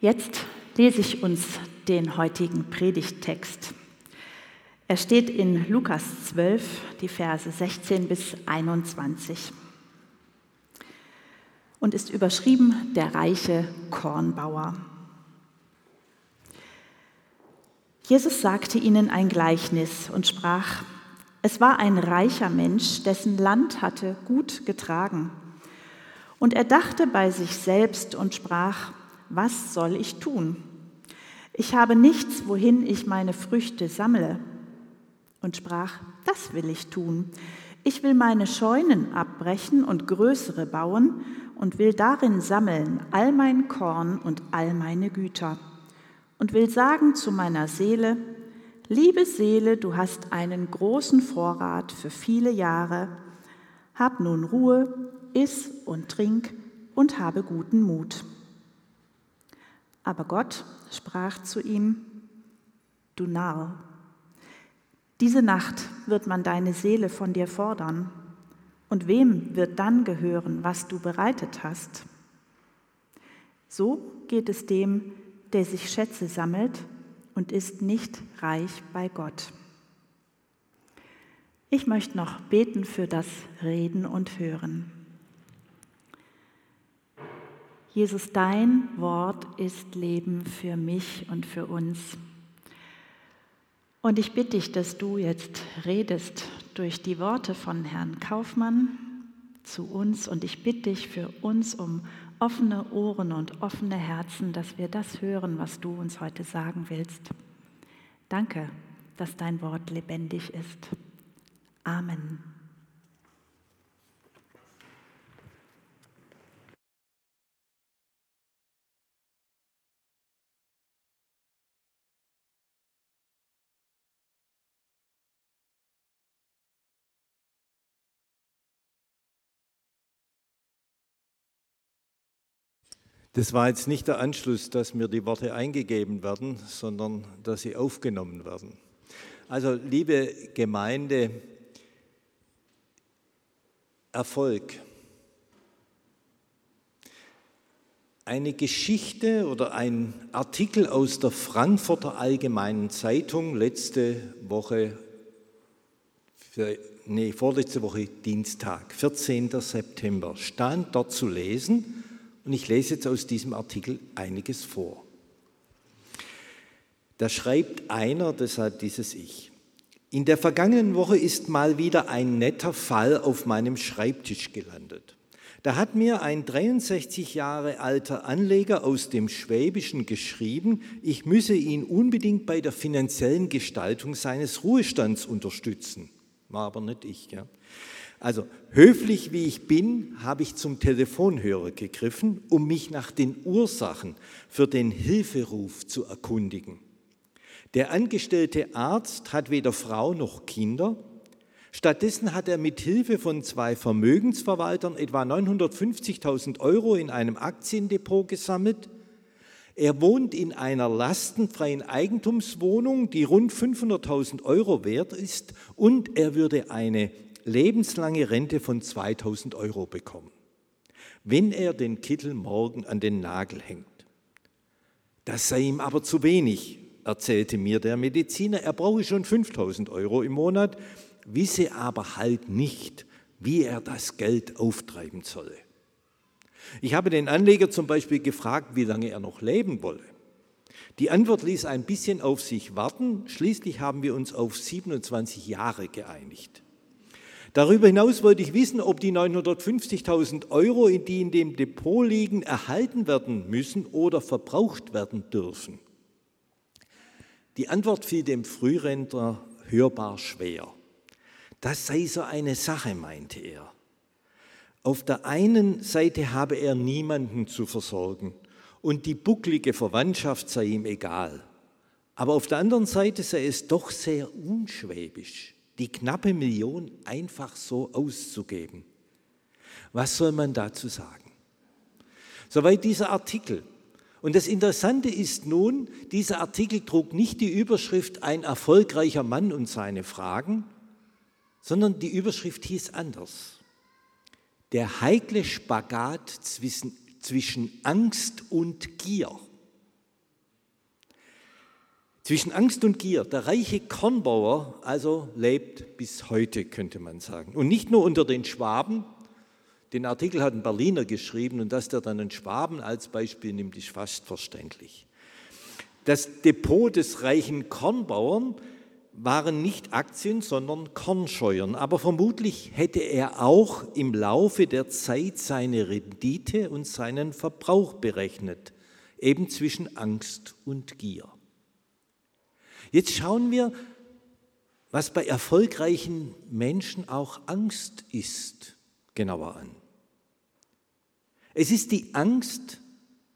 Jetzt lese ich uns den heutigen Predigttext. Er steht in Lukas 12, die Verse 16 bis 21 und ist überschrieben Der reiche Kornbauer. Jesus sagte ihnen ein Gleichnis und sprach, es war ein reicher Mensch, dessen Land hatte gut getragen. Und er dachte bei sich selbst und sprach, was soll ich tun? Ich habe nichts, wohin ich meine Früchte sammle. Und sprach, das will ich tun. Ich will meine Scheunen abbrechen und größere bauen und will darin sammeln all mein Korn und all meine Güter. Und will sagen zu meiner Seele, liebe Seele, du hast einen großen Vorrat für viele Jahre. Hab nun Ruhe, iss und trink und habe guten Mut. Aber Gott sprach zu ihm, du Narr, diese Nacht wird man deine Seele von dir fordern. Und wem wird dann gehören, was du bereitet hast? So geht es dem, der sich Schätze sammelt und ist nicht reich bei Gott. Ich möchte noch beten für das Reden und Hören. Jesus, dein Wort ist Leben für mich und für uns. Und ich bitte dich, dass du jetzt redest durch die Worte von Herrn Kaufmann zu uns. Und ich bitte dich für uns um offene Ohren und offene Herzen, dass wir das hören, was du uns heute sagen willst. Danke, dass dein Wort lebendig ist. Amen. Das war jetzt nicht der Anschluss, dass mir die Worte eingegeben werden, sondern dass sie aufgenommen werden. Also liebe Gemeinde, Erfolg. Eine Geschichte oder ein Artikel aus der Frankfurter Allgemeinen Zeitung letzte Woche, nee, vorletzte Woche Dienstag, 14. September, stand dort zu lesen, und ich lese jetzt aus diesem Artikel einiges vor. Da schreibt einer, deshalb dieses Ich. In der vergangenen Woche ist mal wieder ein netter Fall auf meinem Schreibtisch gelandet. Da hat mir ein 63 Jahre alter Anleger aus dem Schwäbischen geschrieben, ich müsse ihn unbedingt bei der finanziellen Gestaltung seines Ruhestands unterstützen. War aber nicht ich. Ja. Also höflich wie ich bin, habe ich zum Telefonhörer gegriffen, um mich nach den Ursachen für den Hilferuf zu erkundigen. Der angestellte Arzt hat weder Frau noch Kinder. Stattdessen hat er mit Hilfe von zwei Vermögensverwaltern etwa 950.000 Euro in einem Aktiendepot gesammelt. Er wohnt in einer lastenfreien Eigentumswohnung, die rund 500.000 Euro wert ist, und er würde eine lebenslange Rente von 2000 Euro bekommen, wenn er den Kittel morgen an den Nagel hängt. Das sei ihm aber zu wenig, erzählte mir der Mediziner. Er brauche schon 5000 Euro im Monat, wisse aber halt nicht, wie er das Geld auftreiben solle. Ich habe den Anleger zum Beispiel gefragt, wie lange er noch leben wolle. Die Antwort ließ ein bisschen auf sich warten. Schließlich haben wir uns auf 27 Jahre geeinigt. Darüber hinaus wollte ich wissen, ob die 950.000 Euro, die in dem Depot liegen, erhalten werden müssen oder verbraucht werden dürfen. Die Antwort fiel dem Frührentner hörbar schwer. Das sei so eine Sache, meinte er. Auf der einen Seite habe er niemanden zu versorgen und die bucklige Verwandtschaft sei ihm egal. Aber auf der anderen Seite sei es doch sehr unschwäbisch die knappe Million einfach so auszugeben. Was soll man dazu sagen? Soweit dieser Artikel. Und das Interessante ist nun, dieser Artikel trug nicht die Überschrift Ein erfolgreicher Mann und seine Fragen, sondern die Überschrift hieß anders. Der heikle Spagat zwischen, Angst und Gier. Zwischen Angst und Gier. Der reiche Kornbauer also lebt bis heute, könnte man sagen. Und nicht nur unter den Schwaben. Den Artikel hat ein Berliner geschrieben und dass der dann einen Schwaben als Beispiel nimmt, ist fast verständlich. Das Depot des reichen Kornbauern waren nicht Aktien, sondern Kornscheuern. Aber vermutlich hätte er auch im Laufe der Zeit seine Rendite und seinen Verbrauch berechnet, eben zwischen Angst und Gier. Jetzt schauen wir, was bei erfolgreichen Menschen auch Angst ist, genauer an. Es ist die Angst,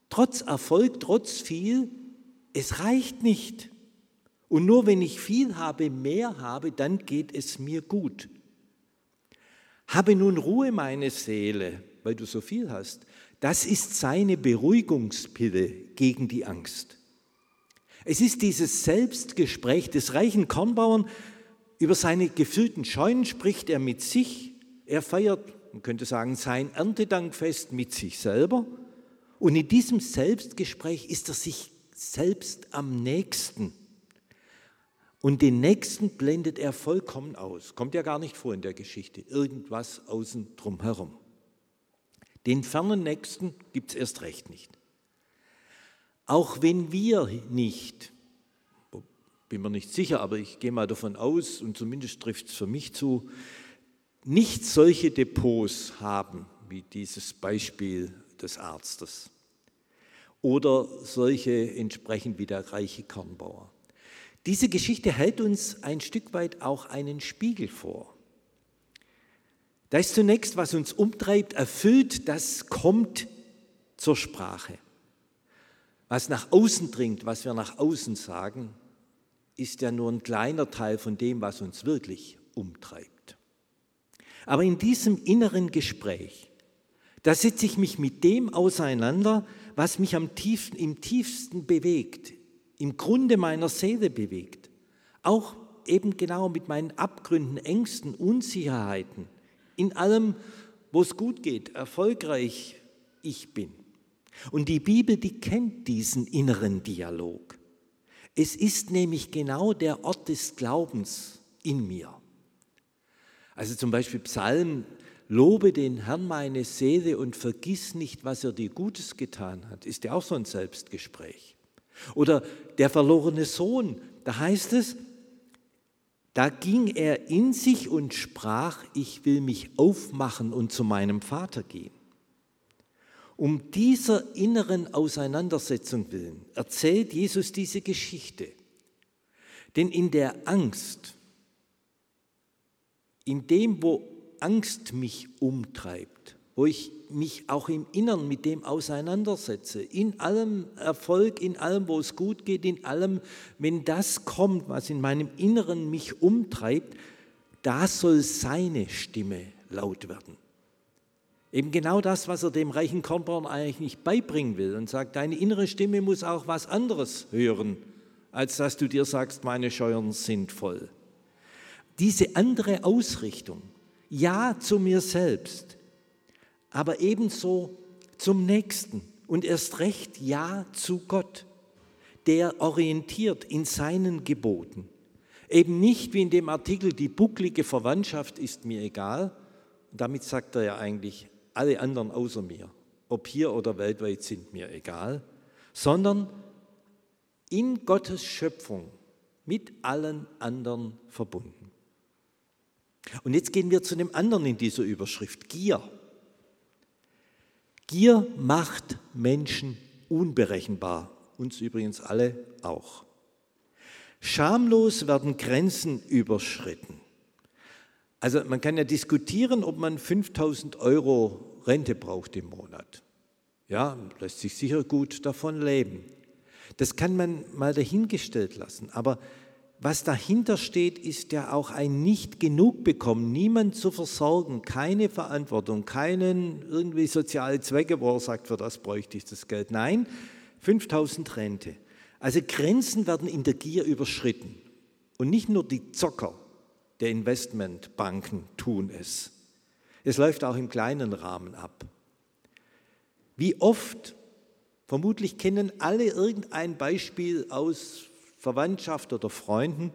trotz Erfolg, trotz viel, es reicht nicht. Und nur wenn ich viel habe, mehr habe, dann geht es mir gut. Habe nun Ruhe, meine Seele, weil du so viel hast. Das ist seine Beruhigungspille gegen die Angst. Es ist dieses Selbstgespräch des reichen Kornbauern. Über seine gefüllten Scheunen spricht er mit sich. Er feiert, man könnte sagen, sein Erntedankfest mit sich selber. Und in diesem Selbstgespräch ist er sich selbst am nächsten. Und den Nächsten blendet er vollkommen aus. Kommt ja gar nicht vor in der Geschichte. Irgendwas außen drum herum. Den fernen Nächsten gibt es erst recht nicht. Auch wenn wir nicht, bin mir nicht sicher, aber ich gehe mal davon aus, und zumindest trifft es für mich zu, nicht solche Depots haben wie dieses Beispiel des Arztes oder solche entsprechend wie der reiche Kornbauer. Diese Geschichte hält uns ein Stück weit auch einen Spiegel vor. Da ist zunächst, was uns umtreibt, erfüllt, das kommt zur Sprache. Was nach außen dringt, was wir nach außen sagen, ist ja nur ein kleiner Teil von dem, was uns wirklich umtreibt. Aber in diesem inneren Gespräch, da setze ich mich mit dem auseinander, was mich am tiefsten, im tiefsten bewegt, im Grunde meiner Seele bewegt. Auch eben genau mit meinen Abgründen, Ängsten, Unsicherheiten, in allem, wo es gut geht, erfolgreich ich bin. Und die Bibel, die kennt diesen inneren Dialog. Es ist nämlich genau der Ort des Glaubens in mir. Also zum Beispiel Psalm, lobe den Herrn meine Seele und vergiss nicht, was er dir Gutes getan hat, ist ja auch so ein Selbstgespräch. Oder der verlorene Sohn, da heißt es, da ging er in sich und sprach, ich will mich aufmachen und zu meinem Vater gehen. Um dieser inneren Auseinandersetzung willen erzählt Jesus diese Geschichte. Denn in der Angst, in dem, wo Angst mich umtreibt, wo ich mich auch im Innern mit dem auseinandersetze, in allem Erfolg, in allem, wo es gut geht, in allem, wenn das kommt, was in meinem Inneren mich umtreibt, da soll seine Stimme laut werden. Eben genau das, was er dem reichen Kornbauern eigentlich nicht beibringen will und sagt, deine innere Stimme muss auch was anderes hören, als dass du dir sagst, meine Scheuern sind voll. Diese andere Ausrichtung, ja zu mir selbst, aber ebenso zum Nächsten und erst recht Ja zu Gott, der orientiert in seinen Geboten. Eben nicht wie in dem Artikel, die bucklige Verwandtschaft ist mir egal. Damit sagt er ja eigentlich, alle anderen außer mir, ob hier oder weltweit, sind mir egal, sondern in Gottes Schöpfung mit allen anderen verbunden. Und jetzt gehen wir zu dem anderen in dieser Überschrift, Gier. Gier macht Menschen unberechenbar, uns übrigens alle auch. Schamlos werden Grenzen überschritten. Also man kann ja diskutieren, ob man 5000 Euro Rente braucht im Monat. Ja, lässt sich sicher gut davon leben. Das kann man mal dahingestellt lassen. Aber was dahinter steht, ist ja auch ein nicht genug bekommen, niemand zu versorgen, keine Verantwortung, keinen irgendwie soziale Zwecke, wo er sagt, für das bräuchte ich das Geld. Nein, 5000 Rente. Also Grenzen werden in der Gier überschritten. Und nicht nur die Zocker der Investmentbanken tun es. Es läuft auch im kleinen Rahmen ab. Wie oft, vermutlich kennen alle irgendein Beispiel aus Verwandtschaft oder Freunden,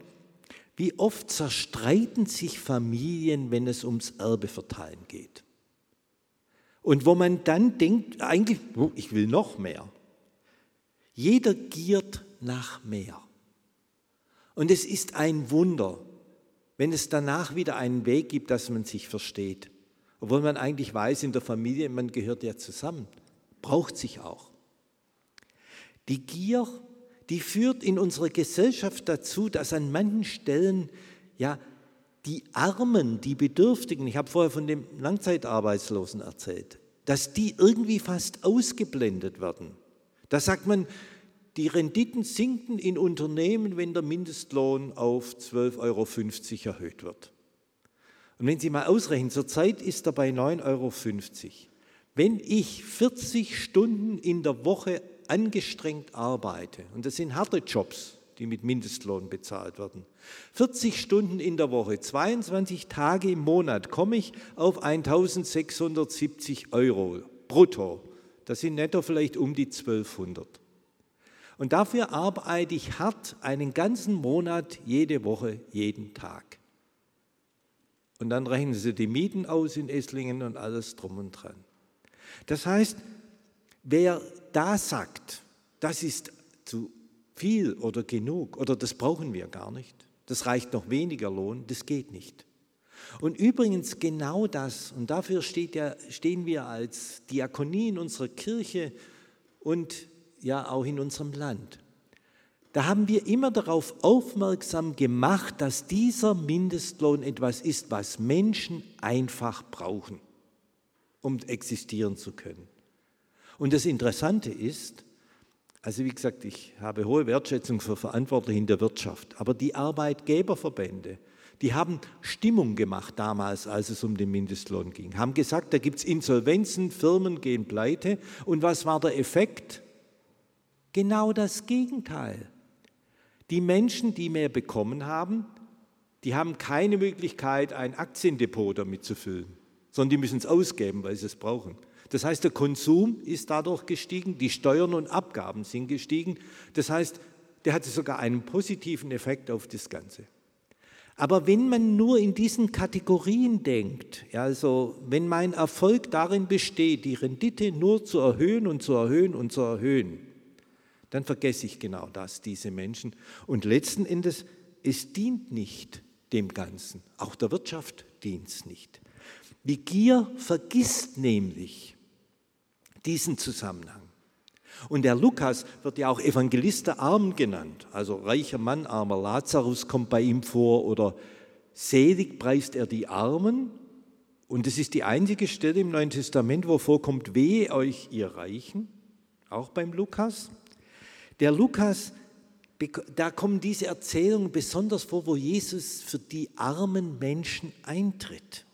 wie oft zerstreiten sich Familien, wenn es ums Erbeverteilen geht. Und wo man dann denkt, eigentlich, oh, ich will noch mehr. Jeder giert nach mehr. Und es ist ein Wunder, wenn es danach wieder einen Weg gibt, dass man sich versteht. Obwohl man eigentlich weiß, in der Familie, man gehört ja zusammen, braucht sich auch. Die Gier, die führt in unserer Gesellschaft dazu, dass an manchen Stellen ja die Armen, die Bedürftigen, ich habe vorher von dem Langzeitarbeitslosen erzählt, dass die irgendwie fast ausgeblendet werden. Da sagt man, die Renditen sinken in Unternehmen, wenn der Mindestlohn auf 12,50 Euro erhöht wird. Und wenn Sie mal ausrechnen, zurzeit ist er bei 9,50 Euro. Wenn ich 40 Stunden in der Woche angestrengt arbeite, und das sind harte Jobs, die mit Mindestlohn bezahlt werden, 40 Stunden in der Woche, 22 Tage im Monat, komme ich auf 1670 Euro brutto. Das sind netto vielleicht um die 1200. Und dafür arbeite ich hart einen ganzen Monat, jede Woche, jeden Tag. Und dann rechnen Sie die Mieten aus in Esslingen und alles drum und dran. Das heißt, wer da sagt, das ist zu viel oder genug oder das brauchen wir gar nicht, das reicht noch weniger Lohn, das geht nicht. Und übrigens genau das, und dafür ja, stehen wir als Diakonie in unserer Kirche und ja auch in unserem Land. Da haben wir immer darauf aufmerksam gemacht, dass dieser Mindestlohn etwas ist, was Menschen einfach brauchen, um existieren zu können. Und das Interessante ist, also wie gesagt, ich habe hohe Wertschätzung für Verantwortliche in der Wirtschaft, aber die Arbeitgeberverbände, die haben Stimmung gemacht damals, als es um den Mindestlohn ging, haben gesagt, da gibt es Insolvenzen, Firmen gehen pleite. Und was war der Effekt? Genau das Gegenteil. Die Menschen, die mehr bekommen haben, die haben keine Möglichkeit, ein Aktiendepot damit zu füllen, sondern die müssen es ausgeben, weil sie es brauchen. Das heißt, der Konsum ist dadurch gestiegen, die Steuern und Abgaben sind gestiegen. Das heißt, der hatte sogar einen positiven Effekt auf das Ganze. Aber wenn man nur in diesen Kategorien denkt, also wenn mein Erfolg darin besteht, die Rendite nur zu erhöhen und zu erhöhen und zu erhöhen, dann vergesse ich genau das, diese Menschen. Und letzten Endes, es dient nicht dem Ganzen. Auch der Wirtschaft dient es nicht. Die Gier vergisst nämlich diesen Zusammenhang. Und der Lukas wird ja auch Evangelist der Armen genannt. Also reicher Mann, armer Lazarus kommt bei ihm vor oder selig preist er die Armen. Und es ist die einzige Stelle im Neuen Testament, wo vorkommt, wehe euch, ihr Reichen, auch beim Lukas. Der Lukas, da kommen diese Erzählungen besonders vor, wo Jesus für die armen Menschen eintritt.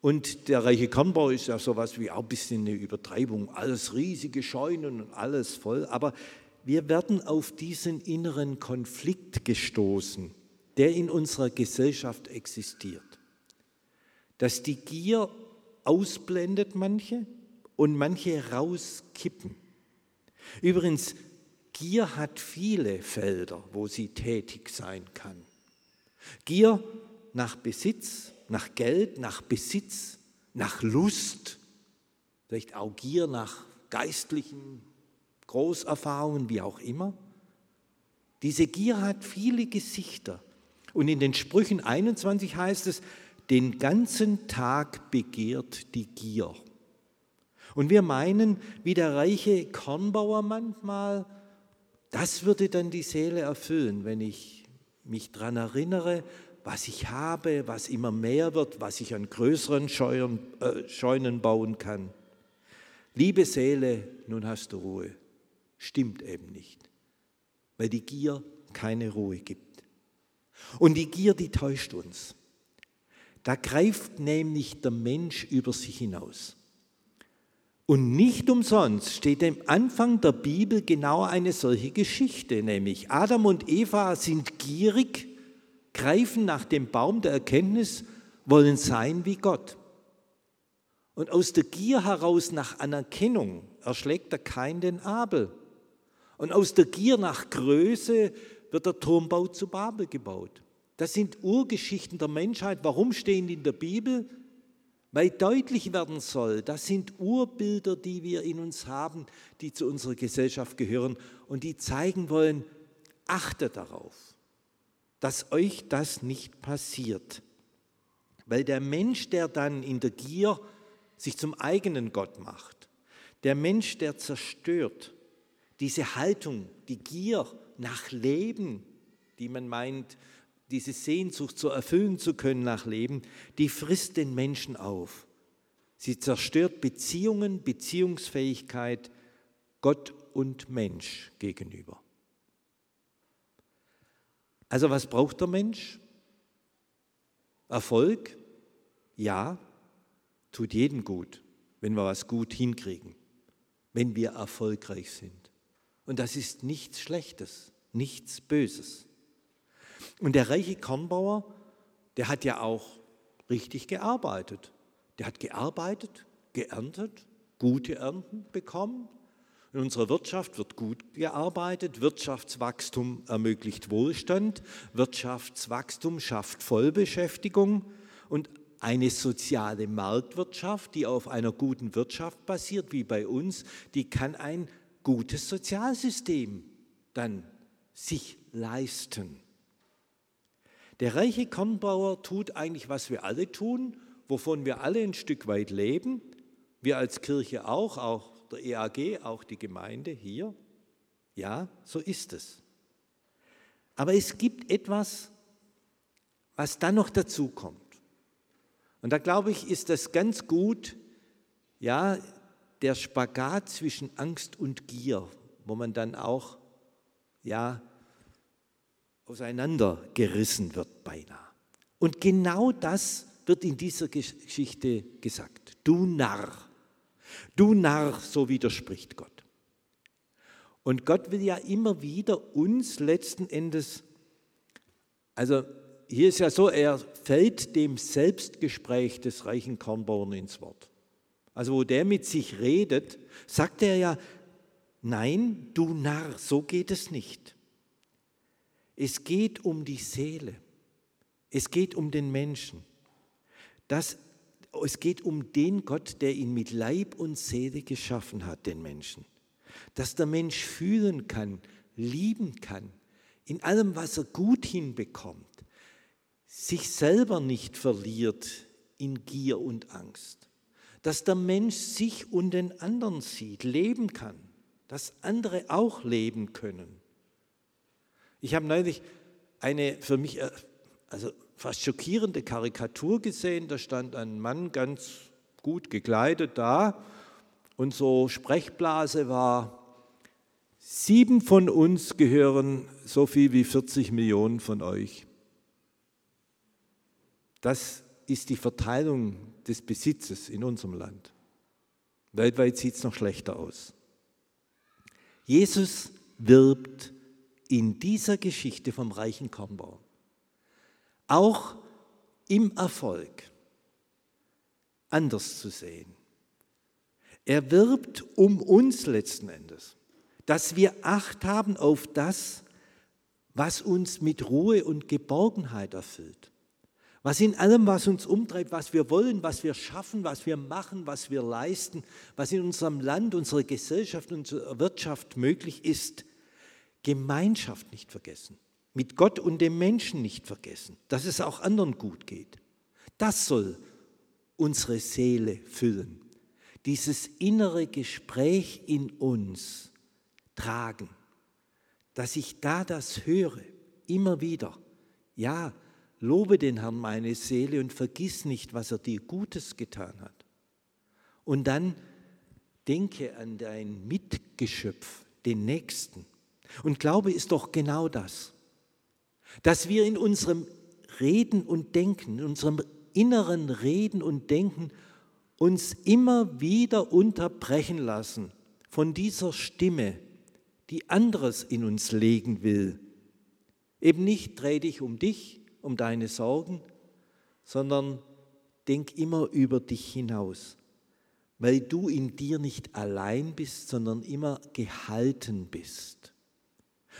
Und der reiche Kornbau ist ja sowas wie auch ein bisschen eine Übertreibung, alles riesige Scheunen und alles voll. Aber wir werden auf diesen inneren Konflikt gestoßen, der in unserer Gesellschaft existiert. Dass die Gier ausblendet manche und manche rauskippen. Übrigens, Gier hat viele Felder, wo sie tätig sein kann. Gier nach Besitz, nach Geld, nach Besitz, nach Lust, vielleicht auch Gier nach geistlichen Großerfahrungen, wie auch immer. Diese Gier hat viele Gesichter. Und in den Sprüchen 21 heißt es, den ganzen Tag begehrt die Gier. Und wir meinen, wie der reiche Kornbauer manchmal, das würde dann die Seele erfüllen, wenn ich mich daran erinnere, was ich habe, was immer mehr wird, was ich an größeren Scheuern, äh, Scheunen bauen kann. Liebe Seele, nun hast du Ruhe. Stimmt eben nicht, weil die Gier keine Ruhe gibt. Und die Gier, die täuscht uns. Da greift nämlich der Mensch über sich hinaus. Und nicht umsonst steht am Anfang der Bibel genau eine solche Geschichte, nämlich Adam und Eva sind gierig, greifen nach dem Baum der Erkenntnis, wollen sein wie Gott. Und aus der Gier heraus nach Anerkennung erschlägt der Kain den Abel. Und aus der Gier nach Größe wird der Turmbau zu Babel gebaut. Das sind Urgeschichten der Menschheit. Warum stehen die in der Bibel? Weil deutlich werden soll, das sind Urbilder, die wir in uns haben, die zu unserer Gesellschaft gehören und die zeigen wollen, achtet darauf, dass euch das nicht passiert. Weil der Mensch, der dann in der Gier sich zum eigenen Gott macht, der Mensch, der zerstört, diese Haltung, die Gier nach Leben, die man meint, diese Sehnsucht zu erfüllen zu können nach Leben, die frisst den Menschen auf. Sie zerstört Beziehungen, Beziehungsfähigkeit Gott und Mensch gegenüber. Also was braucht der Mensch? Erfolg? Ja, tut jedem gut, wenn wir was gut hinkriegen, wenn wir erfolgreich sind. Und das ist nichts Schlechtes, nichts Böses. Und der reiche Kornbauer, der hat ja auch richtig gearbeitet. Der hat gearbeitet, geerntet, gute Ernten bekommen. In unserer Wirtschaft wird gut gearbeitet. Wirtschaftswachstum ermöglicht Wohlstand. Wirtschaftswachstum schafft Vollbeschäftigung. Und eine soziale Marktwirtschaft, die auf einer guten Wirtschaft basiert, wie bei uns, die kann ein gutes Sozialsystem dann sich leisten. Der reiche Kornbauer tut eigentlich, was wir alle tun, wovon wir alle ein Stück weit leben. Wir als Kirche auch, auch der EAG, auch die Gemeinde hier. Ja, so ist es. Aber es gibt etwas, was dann noch dazu kommt. Und da glaube ich, ist das ganz gut, ja, der Spagat zwischen Angst und Gier, wo man dann auch, ja, auseinandergerissen wird beinahe. Und genau das wird in dieser Geschichte gesagt. Du Narr, du Narr, so widerspricht Gott. Und Gott will ja immer wieder uns letzten Endes, also hier ist ja so, er fällt dem Selbstgespräch des reichen Kornbauern ins Wort. Also wo der mit sich redet, sagt er ja, nein, du Narr, so geht es nicht. Es geht um die Seele. Es geht um den Menschen. Das, es geht um den Gott, der ihn mit Leib und Seele geschaffen hat, den Menschen. Dass der Mensch fühlen kann, lieben kann, in allem, was er gut hinbekommt, sich selber nicht verliert in Gier und Angst. Dass der Mensch sich und den anderen sieht, leben kann, dass andere auch leben können. Ich habe neulich eine für mich äh, also fast schockierende Karikatur gesehen. Da stand ein Mann ganz gut gekleidet da und so Sprechblase war, sieben von uns gehören so viel wie 40 Millionen von euch. Das ist die Verteilung des Besitzes in unserem Land. Weltweit sieht es noch schlechter aus. Jesus wirbt in dieser Geschichte vom reichen Kornbauer. Auch im Erfolg anders zu sehen. Er wirbt um uns letzten Endes, dass wir Acht haben auf das, was uns mit Ruhe und Geborgenheit erfüllt. Was in allem, was uns umtreibt, was wir wollen, was wir schaffen, was wir machen, was wir leisten, was in unserem Land, unserer Gesellschaft, unserer Wirtschaft möglich ist, Gemeinschaft nicht vergessen, mit Gott und dem Menschen nicht vergessen, dass es auch anderen gut geht. Das soll unsere Seele füllen, dieses innere Gespräch in uns tragen, dass ich da das höre, immer wieder. Ja, lobe den Herrn meine Seele und vergiss nicht, was er dir Gutes getan hat. Und dann denke an dein Mitgeschöpf, den Nächsten, und Glaube ist doch genau das, dass wir in unserem Reden und Denken, in unserem inneren Reden und Denken uns immer wieder unterbrechen lassen von dieser Stimme, die anderes in uns legen will. Eben nicht dreh dich um dich, um deine Sorgen, sondern denk immer über dich hinaus, weil du in dir nicht allein bist, sondern immer gehalten bist.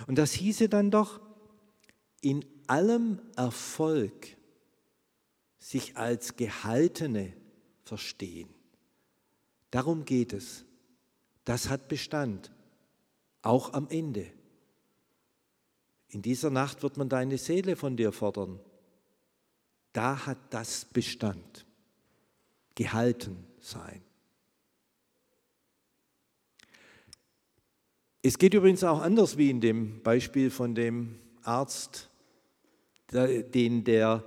Und das hieße dann doch, in allem Erfolg sich als Gehaltene verstehen. Darum geht es. Das hat Bestand, auch am Ende. In dieser Nacht wird man deine Seele von dir fordern. Da hat das Bestand. Gehalten sein. Es geht übrigens auch anders wie in dem Beispiel von dem Arzt, den der,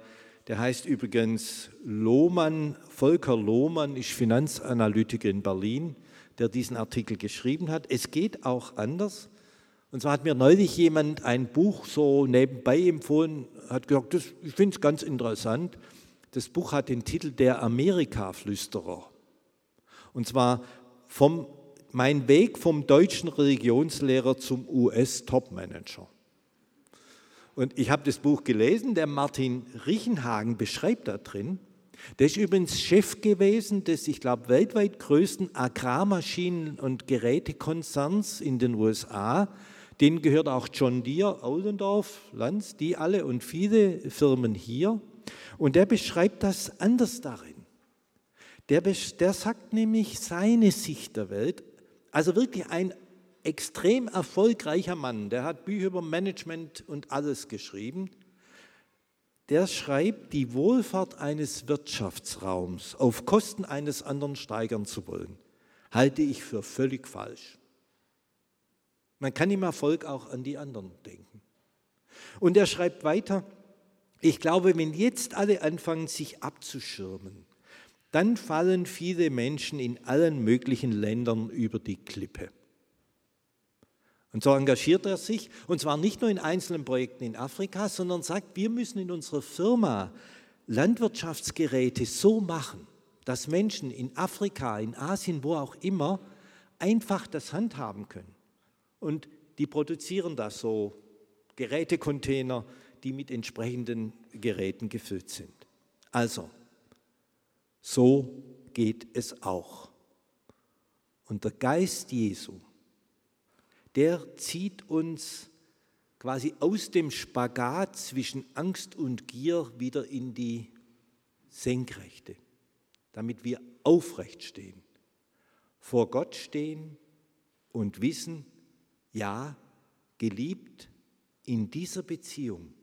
der heißt übrigens Lohmann, Volker Lohmann, ist Finanzanalytiker in Berlin, der diesen Artikel geschrieben hat. Es geht auch anders. Und zwar hat mir neulich jemand ein Buch so nebenbei empfohlen, hat gesagt, das, ich finde es ganz interessant. Das Buch hat den Titel Der Amerika-Flüsterer. Und zwar vom, mein Weg vom deutschen Religionslehrer zum US-Topmanager. Und ich habe das Buch gelesen, der Martin Richenhagen beschreibt da drin, der ist übrigens Chef gewesen des, ich glaube, weltweit größten Agrarmaschinen- und Gerätekonzerns in den USA. Denen gehört auch John Deere, Aulendorf, Lanz, die alle und viele Firmen hier. Und der beschreibt das anders darin. Der, der sagt nämlich seine Sicht der Welt, also wirklich ein extrem erfolgreicher Mann, der hat Bücher über Management und alles geschrieben, der schreibt, die Wohlfahrt eines Wirtschaftsraums auf Kosten eines anderen steigern zu wollen, halte ich für völlig falsch. Man kann im Erfolg auch an die anderen denken. Und er schreibt weiter, ich glaube, wenn jetzt alle anfangen, sich abzuschirmen, dann fallen viele Menschen in allen möglichen Ländern über die Klippe. Und so engagiert er sich, und zwar nicht nur in einzelnen Projekten in Afrika, sondern sagt, wir müssen in unserer Firma Landwirtschaftsgeräte so machen, dass Menschen in Afrika, in Asien, wo auch immer, einfach das handhaben können. Und die produzieren das so, Gerätecontainer, die mit entsprechenden Geräten gefüllt sind. Also, so geht es auch. Und der Geist Jesu, der zieht uns quasi aus dem Spagat zwischen Angst und Gier wieder in die Senkrechte, damit wir aufrecht stehen, vor Gott stehen und wissen, ja, geliebt in dieser Beziehung,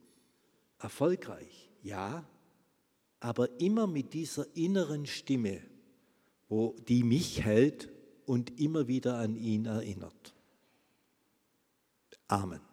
erfolgreich, ja, aber immer mit dieser inneren Stimme, wo die mich hält und immer wieder an ihn erinnert. Amen.